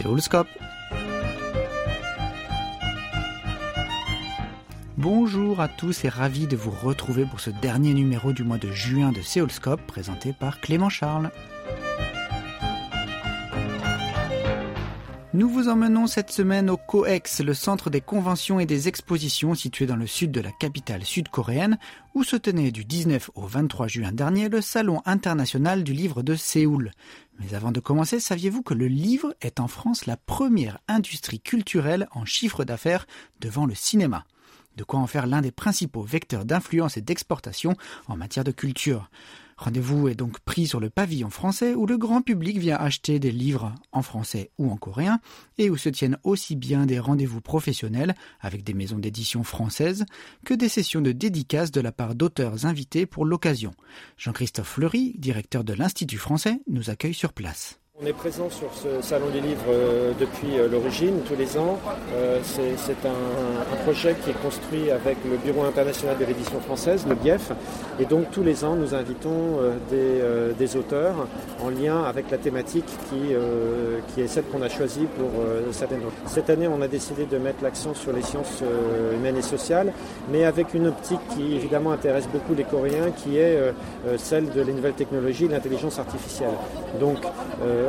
Séoulscope. Bonjour à tous et ravi de vous retrouver pour ce dernier numéro du mois de juin de Séoulscope présenté par Clément Charles. Nous vous emmenons cette semaine au COEX, le centre des conventions et des expositions situé dans le sud de la capitale sud-coréenne, où se tenait du 19 au 23 juin dernier le Salon international du livre de Séoul. Mais avant de commencer, saviez-vous que le livre est en France la première industrie culturelle en chiffre d'affaires devant le cinéma? De quoi en faire l'un des principaux vecteurs d'influence et d'exportation en matière de culture. Rendez-vous est donc pris sur le pavillon français où le grand public vient acheter des livres en français ou en coréen et où se tiennent aussi bien des rendez-vous professionnels avec des maisons d'édition françaises que des sessions de dédicaces de la part d'auteurs invités pour l'occasion. Jean-Christophe Fleury, directeur de l'Institut français, nous accueille sur place. On est présent sur ce salon du livre euh, depuis euh, l'origine, tous les ans. Euh, c'est un, projet qui est construit avec le Bureau international de l'édition française, le BIEF. Et donc tous les ans, nous invitons des, auteurs en lien avec la thématique qui, est celle qu'on a choisie pour cette année. Cette année, on a décidé de mettre l'accent sur les sciences humaines et sociales, mais avec une optique qui évidemment intéresse beaucoup les Coréens, qui est celle de les nouvelles technologies, l'intelligence artificielle. Donc,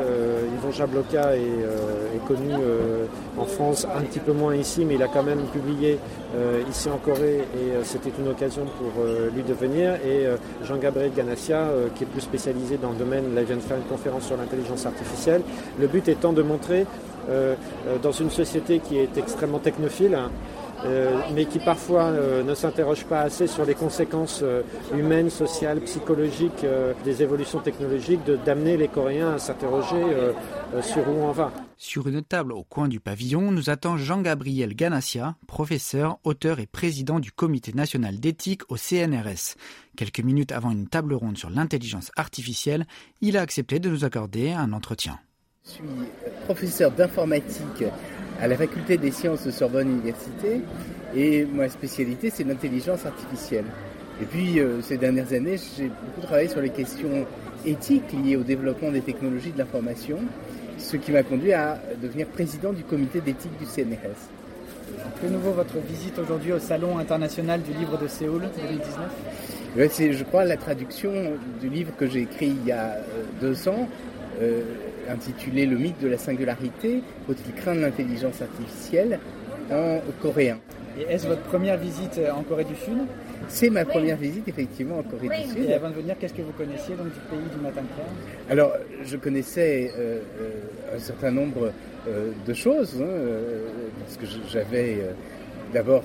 euh, Yvon Jabloca est, euh, connu euh, en France, un petit peu moins ici, mais il a quand même publié ici en Corée et c'était une occasion pour lui de venir. Et Jean-Gabriel Ganassia, qui est plus spécialisé dans le domaine, là, vient de faire une conférence sur l'intelligence artificielle. Le but étant de montrer dans une société qui est extrêmement technophile, euh, mais qui parfois euh, ne s'interrogent pas assez sur les conséquences euh, humaines, sociales, psychologiques des évolutions technologiques, d'amener les Coréens à s'interroger sur où on va. Sur une table au coin du pavillon, nous attend Jean-Gabriel Ganassia, professeur, auteur et président du Comité national d'éthique au CNRS. Quelques minutes avant une table ronde sur l'intelligence artificielle, il a accepté de nous accorder un entretien. Je suis professeur d'informatique à la faculté des sciences de Sorbonne Université et ma spécialité c'est l'intelligence artificielle. Et puis euh, ces dernières années j'ai beaucoup travaillé sur les questions éthiques liées au développement des technologies de l'information, ce qui m'a conduit à devenir président du comité d'éthique du CNRS. De nouveau votre visite aujourd'hui au Salon international du livre de Séoul 2019 C'est je crois la traduction du livre que j'ai écrit il y a euh, deux ans. Euh, intitulé Le mythe de la singularité, faut-il craindre l'intelligence artificielle en coréen. Et est-ce votre première visite euh, en Corée du Sud? C'est ma première visite effectivement en Corée du Sud. Et avant de venir, qu'est-ce que vous connaissiez donc, du pays du matin clair Alors, je connaissais euh, euh, un certain nombre de choses, hein, parce que j'avais d'abord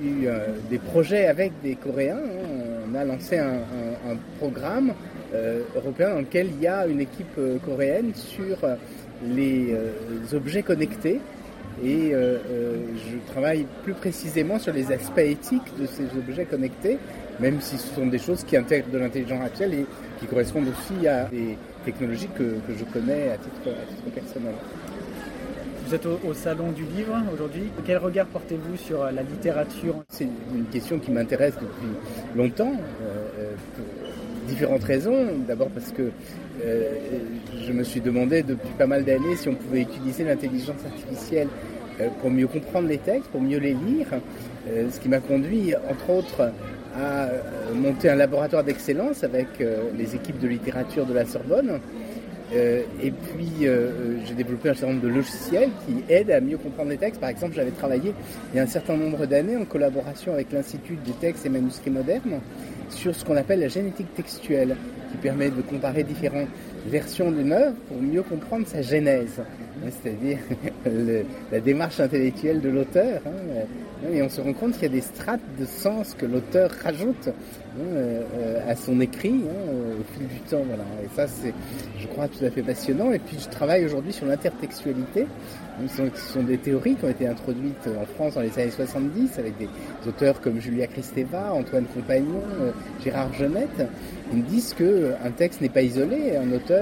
eu des projets avec des Coréens. Hein. On a lancé un programme euh, européen dans lequel il y a une équipe euh, coréenne sur euh, les objets connectés et je travaille plus précisément sur les aspects éthiques de ces objets connectés, même si ce sont des choses qui intègrent de l'intelligence artificielle et qui correspondent aussi à des technologies que, je connais à titre, personnel. Vous êtes au, Salon du Livre aujourd'hui. Quel regard portez-vous sur la littérature? C'est une question qui m'intéresse depuis longtemps différentes raisons. D'abord parce que euh, je me suis demandé depuis pas mal d'années si on pouvait utiliser l'intelligence artificielle euh, pour mieux comprendre les textes, pour mieux les lire, euh, ce qui m'a conduit, entre autres, à monter un laboratoire d'excellence avec les équipes de littérature de la Sorbonne. et puis, j'ai développé un certain nombre de logiciels qui aident à mieux comprendre les textes. Par exemple, j'avais travaillé il y a un certain nombre d'années en collaboration avec l'Institut des textes et manuscrits modernes sur ce qu'on appelle la génétique textuelle, qui permet de comparer différentes versions d'une œuvre pour mieux comprendre sa genèse, hein, c'est-à-dire la démarche intellectuelle de l'auteur. Hein, et on se rend compte qu'il y a des strates de sens que l'auteur rajoute hein, euh, à son écrit au fil du temps. Voilà. Et ça, c'est, je crois, tout à fait passionnant. Et puis, je travaille aujourd'hui sur l'intertextualité. Ce sont, des théories qui ont été introduites en France dans les années 70 avec des auteurs comme Julia Kristeva, Antoine Compagnon, euh, Gérard Genette. Ils me disent qu'un texte n'est pas isolé. Un auteur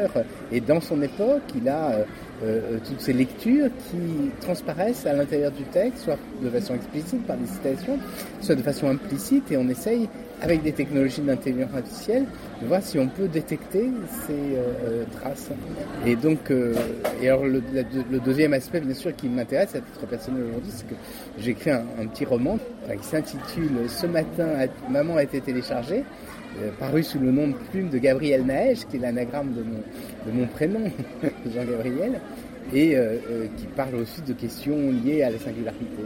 est dans son époque, il a euh, toutes ces lectures qui transparaissent à l'intérieur du texte, soit de façon explicite par des citations, soit de façon implicite, et on essaye avec des technologies d'intelligence artificielle, de voir si on peut détecter ces euh, traces. Et donc, et alors le, deuxième aspect, bien sûr, qui m'intéresse à titre personnel aujourd'hui, c'est que j'ai écrit un, petit roman qui s'intitule Ce matin, maman a été téléchargée. paru sous le nom de plume de Gabriel Naège, qui est l'anagramme de mon, prénom, Jean-Gabriel et euh, euh, qui parle aussi de questions liées à la singularité.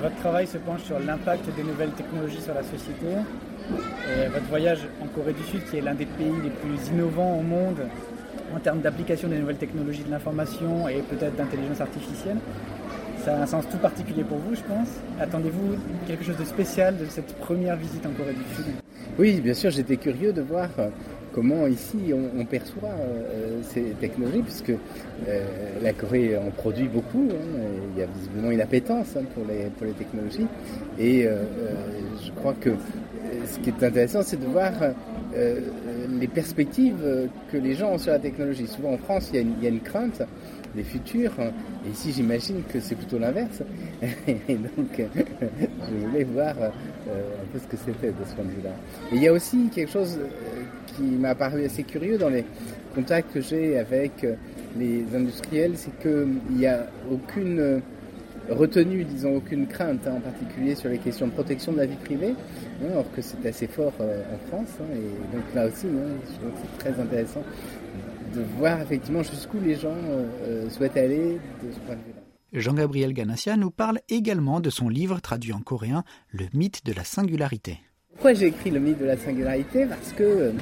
votre travail se penche sur l'impact des nouvelles technologies sur la société. Et votre voyage en Corée du Sud, qui est l'un des pays les plus innovants au monde en termes d'application des nouvelles technologies de l'information et peut-être d'intelligence artificielle, ça a un sens tout particulier pour vous, je pense. Attendez-vous quelque chose de spécial de cette première visite en Corée du Sud? Oui, bien sûr, j'étais curieux de voir euh, comment ici on, perçoit euh, ces technologies, puisque euh, la Corée en produit beaucoup. Hein, il y a visiblement une appétence hein, pour, les, pour les technologies. Et euh, je crois que ce qui est intéressant, c'est de voir les perspectives que les gens ont sur la technologie. Souvent en France, il y a une, crainte des futurs. Et ici, j'imagine que c'est plutôt l'inverse. Et donc, je voulais voir un peu ce que c'était de ce point de vue-là. Et il y a aussi quelque chose qui m'a paru assez curieux dans les contacts que j'ai avec euh, les industriels, c'est qu'il n'y a aucune euh, retenue, disons, aucune crainte, hein, en particulier sur les questions de protection de la vie privée, hein, alors que c'est assez fort euh, en France. Hein, et donc là aussi, je trouve que c'est très intéressant de voir effectivement jusqu'où les gens souhaitent aller de ce point de vue-là. Jean-Gabriel Ganassia nous parle également de son livre traduit en coréen, Le mythe de la singularité. Pourquoi j'ai écrit le mythe de la singularité? Parce que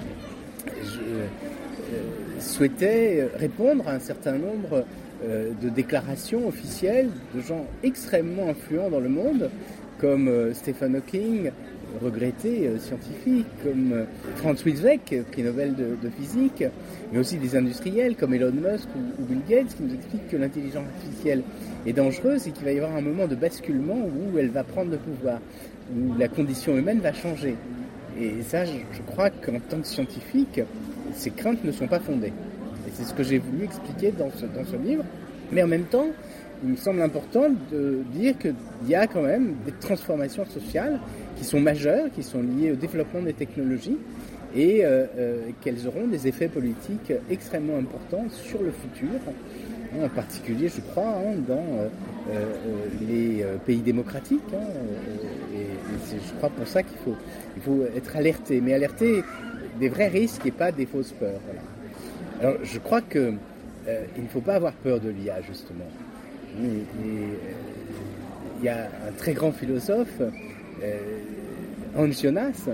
je euh, souhaitais répondre à un certain nombre euh, de déclarations officielles de gens extrêmement influents dans le monde, comme euh, Stephen Hawking, regretté scientifique, comme Franz Witzek, prix Nobel de, physique, mais aussi des industriels comme Elon Musk ou, Bill Gates qui nous expliquent que l'intelligence artificielle est dangereuse et qu'il va y avoir un moment de basculement où elle va prendre le pouvoir, où la condition humaine va changer. Et ça, je, crois qu'en tant que scientifique, ces craintes ne sont pas fondées. C'est ce que j'ai voulu expliquer dans ce, livre. Mais en même temps, il me semble important de dire qu'il y a quand même des transformations sociales qui sont majeures, qui sont liées au développement des technologies et euh, euh, qu'elles auront des effets politiques extrêmement importants sur le futur, en particulier, je crois, hein, dans euh, les pays démocratiques. Hein, et, c'est, je crois, pour ça qu'il faut, il faut être alerté, mais alerté des vrais risques et pas des fausses peurs. Alors, je crois que il ne faut pas avoir peur de l'IA, justement. il y a un très grand philosophe, Hans Jonas,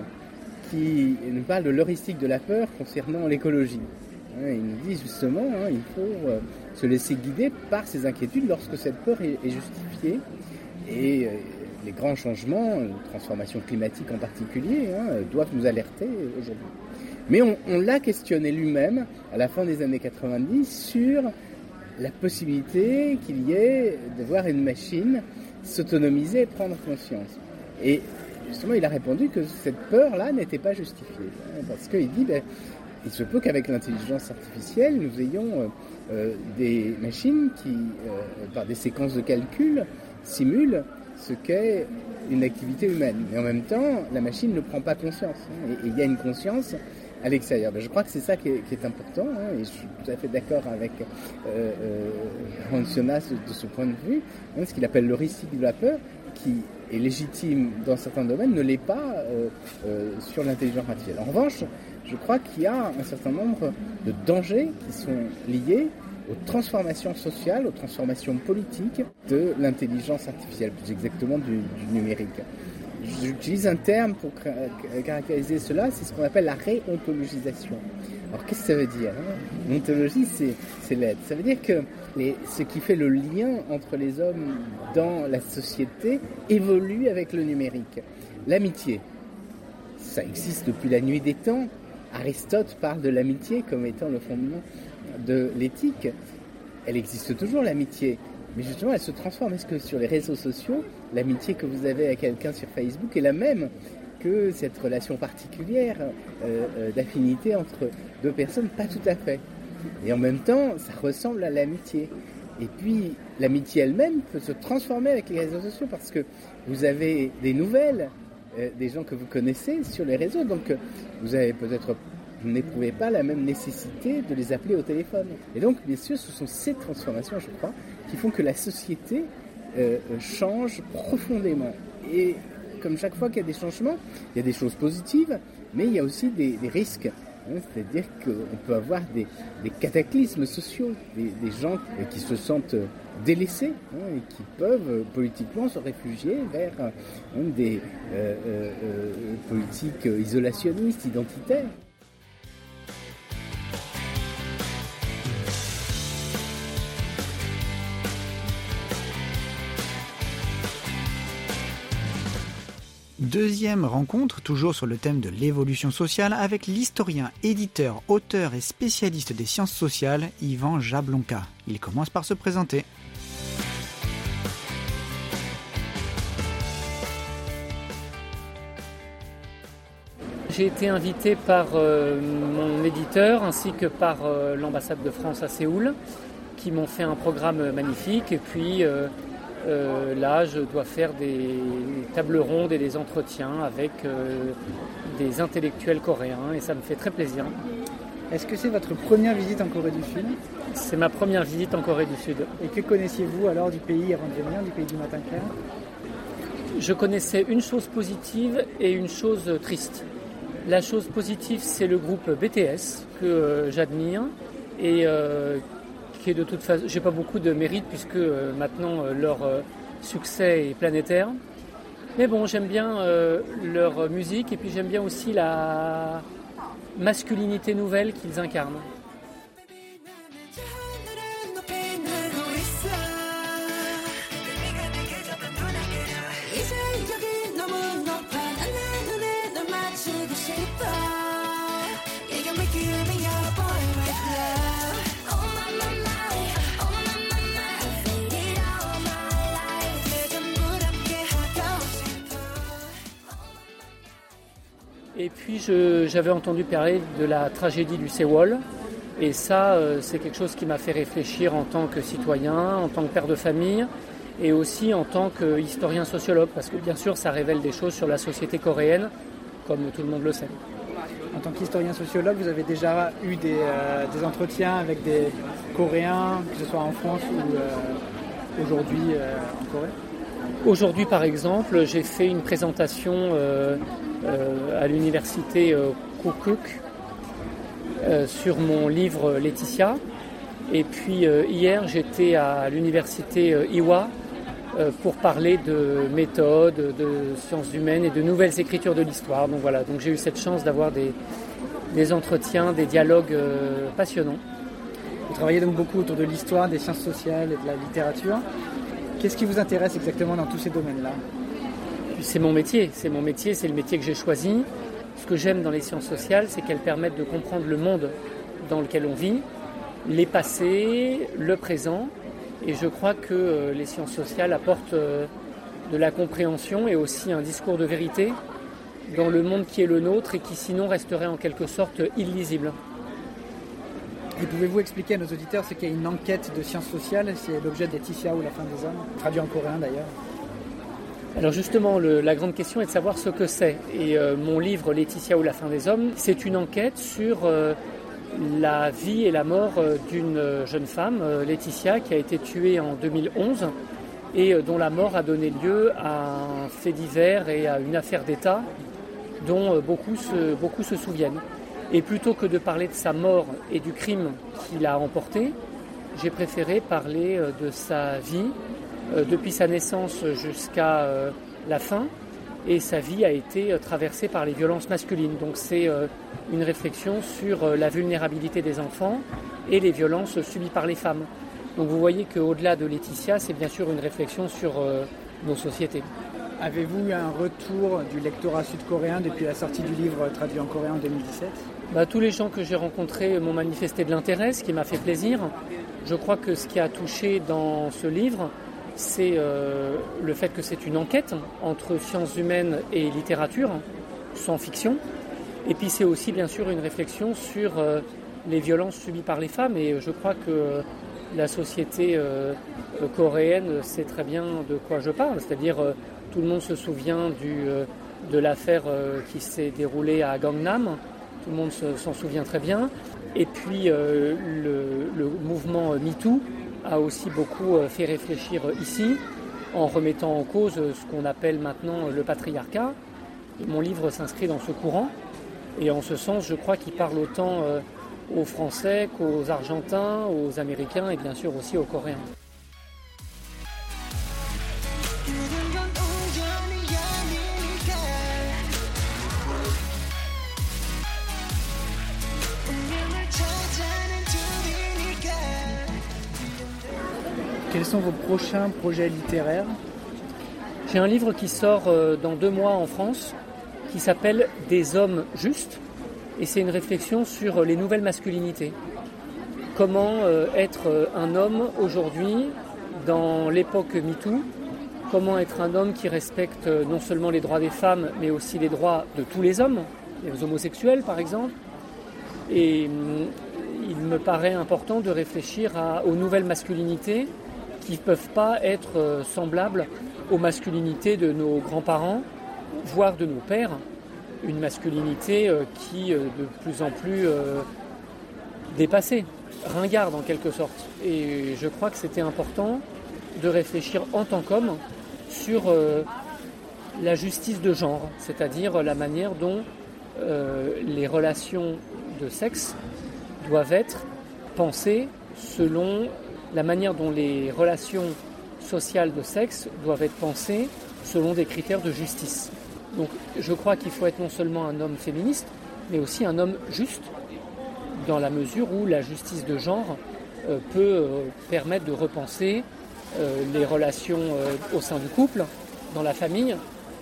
qui nous parle de l'heuristique de la peur concernant l'écologie. Il nous dit justement, hein, il faut euh, se laisser guider par ces inquiétudes lorsque cette peur est, justifiée. Et euh, les grands changements, les transformations climatiques en particulier, hein, doivent nous alerter aujourd'hui. Mais on, l'a questionné lui-même à la fin des années 90 sur la possibilité qu'il y ait de voir une machine s'autonomiser et prendre conscience. Et justement, il a répondu que cette peur-là n'était pas justifiée. Parce qu'il dit, ben, il se peut qu'avec l'intelligence artificielle, nous ayons euh, euh, des machines qui, euh, par des séquences de calcul, simulent ce qu'est une activité humaine. Mais en même temps, la machine ne prend pas conscience. Hein, et il y a une conscience à l'extérieur. Ben, je crois que c'est ça qui est, important, hein, et je suis tout à fait d'accord avec euh, Jonas de ce point de vue, ce qu'il appelle l'heuristique de la peur, qui est légitime dans certains domaines, ne l'est pas euh, euh, sur l'intelligence artificielle. En revanche, je crois qu'il y a un certain nombre de dangers qui sont liés aux transformations sociales, aux transformations politiques de l'intelligence artificielle, plus exactement du numérique. J'utilise un terme pour caractériser cela, c'est ce qu'on appelle la réontologisation. Alors qu'est-ce que ça veut dire hein? Ontologie, c'est l'aide. Ça veut dire que ce qui fait le lien entre les hommes dans la société évolue avec le numérique. L'amitié, ça existe depuis la nuit des temps. Aristote parle de l'amitié comme étant le fondement de l'éthique. Elle existe toujours, l'amitié. Mais justement, elle se transforme. Est-ce que sur les réseaux sociaux, l'amitié que vous avez à quelqu'un sur Facebook est la même que cette relation particulière euh, euh, d'affinité entre deux personnes, pas tout à fait. Et en même temps, ça ressemble à l'amitié. Et puis, l'amitié elle-même peut se transformer avec les réseaux sociaux parce que vous avez des nouvelles des gens que vous connaissez sur les réseaux. Donc vous avez peut-être n'éprouvez pas la même nécessité de les appeler au téléphone. Et donc, sûr, ce sont ces transformations, je crois, qui font que la société change profondément. Et comme chaque fois qu'il y a des changements, il y a des choses positives, mais il y a aussi des, risques. Hein. C'est-à-dire qu'on peut avoir des, cataclysmes sociaux, des, gens qui se sentent délaissés hein, et qui peuvent euh, politiquement se réfugier vers des euh, euh, politiques isolationnistes, identitaires. Deuxième rencontre, toujours sur le thème de l'évolution sociale, avec l'historien, éditeur, auteur et spécialiste des sciences sociales, Yvan Jablonka. Il commence par se présenter. J'ai été invité par euh, mon éditeur ainsi que par euh, l'ambassade de France à Séoul qui m'ont fait un programme magnifique et puis euh, euh, là, je dois faire des tables rondes et des entretiens avec euh, des intellectuels coréens et ça me fait très plaisir. Est-ce que c'est votre première visite en Corée du Sud? C'est ma première visite en Corée du Sud. Et que connaissiez-vous alors du pays avant de venir, du pays du matin clair? Je connaissais une chose positive et une chose triste. La chose positive, c'est le groupe BTS que euh, j'admire et qui de toute façon, j'ai pas beaucoup de mérite puisque euh, maintenant euh, leur euh, succès est planétaire. Mais bon, j'aime bien leur musique et puis j'aime bien aussi la masculinité nouvelle qu'ils incarnent. Et puis j'avais entendu parler de la tragédie du Sewol. Et ça, euh, c'est quelque chose qui m'a fait réfléchir en tant que citoyen, en tant que père de famille, et aussi en tant qu'historien sociologue, parce que bien sûr, ça révèle des choses sur la société coréenne, comme tout le monde le sait. En tant qu'historien sociologue, vous avez déjà eu des, euh, entretiens avec des Coréens, que ce soit en France ou euh, aujourd'hui en Corée? Aujourd'hui, par exemple, j'ai fait une présentation à l'université euh, Koukuk euh, sur mon livre Laetitia. Et puis hier, j'étais à l'université Iwa pour parler de méthodes, de sciences humaines et de nouvelles écritures de l'histoire. Donc voilà, donc j'ai eu cette chance d'avoir des, des, entretiens, des dialogues passionnants. Vous travaillez donc beaucoup autour de l'histoire, des sciences sociales et de la littérature. Qu'est-ce qui vous intéresse exactement dans tous ces domaines-là? C'est mon métier, c'est mon métier, c'est le métier que j'ai choisi. Ce que j'aime dans les sciences sociales, c'est qu'elles permettent de comprendre le monde dans lequel on vit, les passés, le présent. Et je crois que euh, les sciences sociales apportent euh, de la compréhension et aussi un discours de vérité dans le monde qui est le nôtre et qui sinon resterait en quelque sorte illisible. Et pouvez-vous expliquer à nos auditeurs ce qu'est une enquête de sciences sociales? C'est l'objet Laetitia ou la fin des hommes, traduit en coréen d'ailleurs. Alors justement, la grande question est de savoir ce que c'est. Et euh, mon livre Laetitia ou la fin des hommes, c'est une enquête sur euh, la vie et la mort euh, d'une jeune femme, Laetitia, qui a été tuée en 2011 et dont la mort a donné lieu à un fait divers et à une affaire d'État dont beaucoup se, beaucoup se souviennent. Et plutôt que de parler de sa mort et du crime qu'il a emporté, j'ai préféré parler de sa vie depuis sa naissance jusqu'à euh, la fin et sa vie a été euh, traversée par les violences masculines. Donc c'est une réflexion sur la vulnérabilité des enfants et les violences subies par les femmes. Donc vous voyez qu'au-delà de Laetitia, c'est bien sûr une réflexion sur nos sociétés. Avez-vous eu un retour du lectorat sud-coréen depuis la sortie du livre traduit en coréen en 2017 bah, Tous les gens que j'ai rencontrés m'ont manifesté de l'intérêt, ce qui m'a fait plaisir. Je crois que ce qui a touché dans ce livre, c'est euh, le fait que c'est une enquête entre sciences humaines et littérature, sans fiction. Et puis c'est aussi bien sûr une réflexion sur euh, les violences subies par les femmes. Et je crois que la société euh, coréenne sait très bien de quoi je parle. C'est-à-dire tout le monde se souvient de l'affaire qui s'est déroulée à Gangnam. Tout le monde s'en souvient très bien. Et puis le, le, mouvement MeToo a aussi beaucoup fait réfléchir ici en remettant en cause ce qu'on appelle maintenant le patriarcat. Mon livre s'inscrit dans ce courant et en ce sens, je crois qu'il parle autant euh, aux Français qu'aux Argentins, aux Américains et bien sûr aussi aux Coréens. Sont vos prochains projets littéraires? J'ai un livre qui sort euh, dans deux mois en France qui s'appelle Des hommes justes et c'est une réflexion sur les nouvelles masculinités. Comment euh, être euh, un homme aujourd'hui dans l'époque MeToo? Comment être un homme qui respecte non seulement les droits des femmes mais aussi les droits de tous les hommes, les homosexuels par exemple? Et hum, il me paraît important de réfléchir aux nouvelles masculinités qui ne peuvent pas être euh, semblables aux masculinités de nos grands-parents, voire de nos pères. Une masculinité euh, qui euh, de plus en plus dépassée, ringarde en quelque sorte. Et je crois que c'était important de réfléchir en tant qu'homme sur la justice de genre, c'est-à-dire la manière dont les relations de sexe doivent être pensées selon la manière dont les relations sociales de sexe doivent être pensées selon des critères de justice. Donc je crois qu'il faut être non seulement un homme féministe, mais aussi un homme juste, dans la mesure où la justice de genre euh, peut euh, permettre de repenser euh, les relations au sein du couple, dans la famille,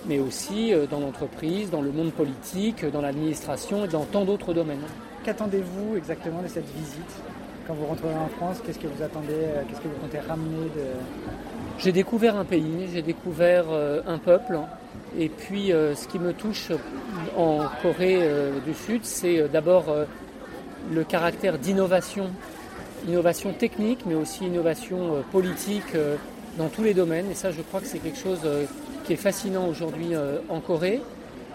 mais aussi dans l'entreprise, dans le monde politique, dans l'administration et dans tant d'autres domaines. Qu'attendez-vous exactement de cette visite? Quand vous rentrerez en France, qu'est-ce que vous attendez, euh, qu'est-ce que vous comptez ramener de... J'ai découvert un pays, j'ai découvert euh, un peuple. Et puis euh, ce qui me touche en Corée du Sud, c'est d'abord le caractère d'innovation, innovation technique, mais aussi innovation politique dans tous les domaines. Et ça, je crois que c'est quelque chose qui est fascinant aujourd'hui en Corée.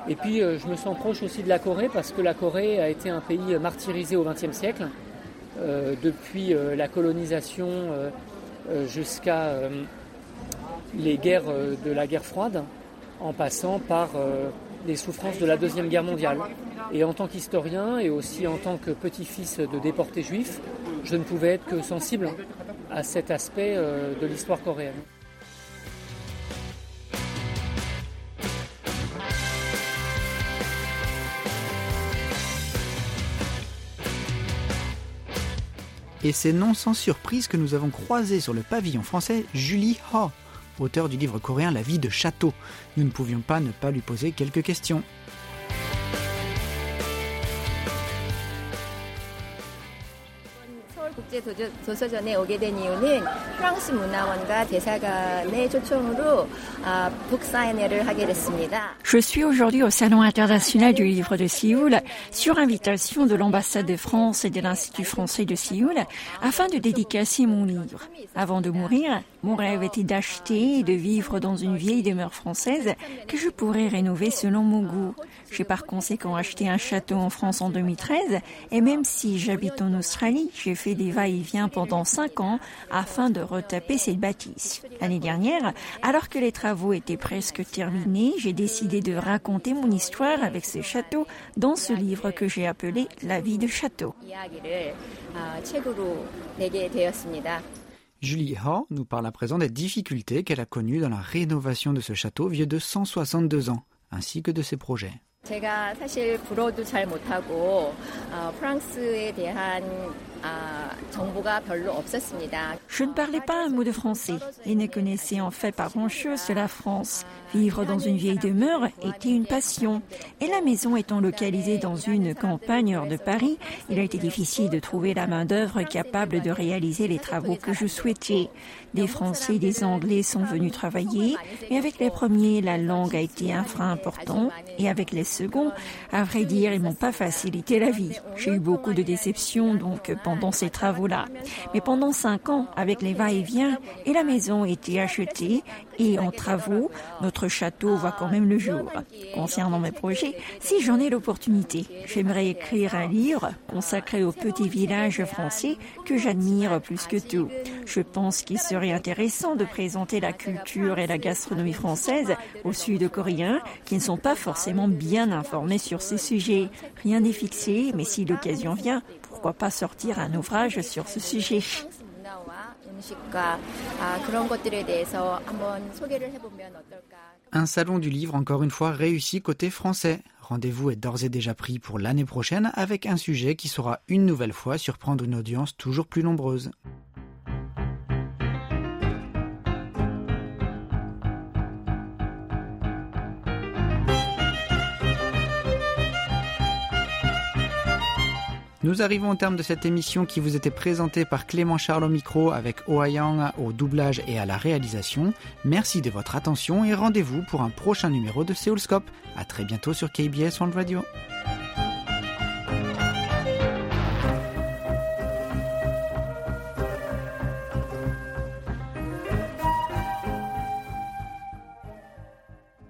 Et puis, je me sens proche aussi de la Corée parce que la Corée a été un pays martyrisé au XXe siècle. Euh, depuis euh, la colonisation euh, jusqu'à les guerres de la guerre froide, en passant par les souffrances de la Deuxième Guerre mondiale. Et en tant qu'historien et aussi en tant que petit-fils de déportés juifs, je ne pouvais être que sensible à cet aspect de l'histoire coréenne. Et c'est non sans surprise que nous avons croisé sur le pavillon français Julie Ho, auteur du livre coréen La vie de château. Nous ne pouvions pas ne pas lui poser quelques questions. Je suis aujourd'hui au Salon international du livre de Séoul sur invitation de l'ambassade de France et de l'Institut français de Séoul afin de dédicacer mon livre. Avant de mourir, mon rêve était d'acheter et de vivre dans une vieille demeure française que je pourrais rénover selon mon goût. J'ai par conséquent acheté un château en France en 2013 et même si j'habite en Australie, j'ai fait des va-et-vient pendant cinq ans afin de retaper cette bâtisse. L'année dernière, alors que les travaux étaient presque terminés, j'ai décidé de raconter mon histoire avec ce château dans ce livre que j'ai appelé La vie de château. Julie Ho nous parle à présent des difficultés qu'elle a connues dans la rénovation de ce château vieux de 162 ans, ainsi que de ses projets. 제가 사실 불어도 잘 못하고 어, 프랑스에 대한 Je ne parlais pas un mot de français et ne connaissais en fait pas grand-chose de la France. Vivre dans une vieille demeure était une passion. Et la maison étant localisée dans une campagne hors de Paris, il a été difficile de trouver la main-d'œuvre capable de réaliser les travaux que je souhaitais. Des Français et des Anglais sont venus travailler, mais avec les premiers, la langue a été un frein important. Et avec les seconds, à vrai dire, ils m'ont pas facilité la vie. J'ai eu beaucoup de déceptions, donc pendant ces travaux-là. Mais pendant cinq ans, avec les va-et-vient, et la maison a été achetée et en travaux, notre château voit quand même le jour. Concernant mes projets, si j'en ai l'opportunité, j'aimerais écrire un livre consacré aux petits villages français que j'admire plus que tout. Je pense qu'il serait intéressant de présenter la culture et la gastronomie française aux Sud-Coréens qui ne sont pas forcément bien informés sur ces sujets. Rien n'est fixé, mais si l'occasion vient, pas sortir un ouvrage sur ce sujet un salon du livre encore une fois réussi côté français. Rendez-vous est d'ores et déjà pris pour l'année prochaine avec un sujet qui saura une nouvelle fois surprendre une audience toujours plus nombreuse. Nous arrivons au terme de cette émission qui vous était présentée par Clément Charles au micro avec Yang au doublage et à la réalisation. Merci de votre attention et rendez-vous pour un prochain numéro de Seoulscope. À très bientôt sur KBS World Radio.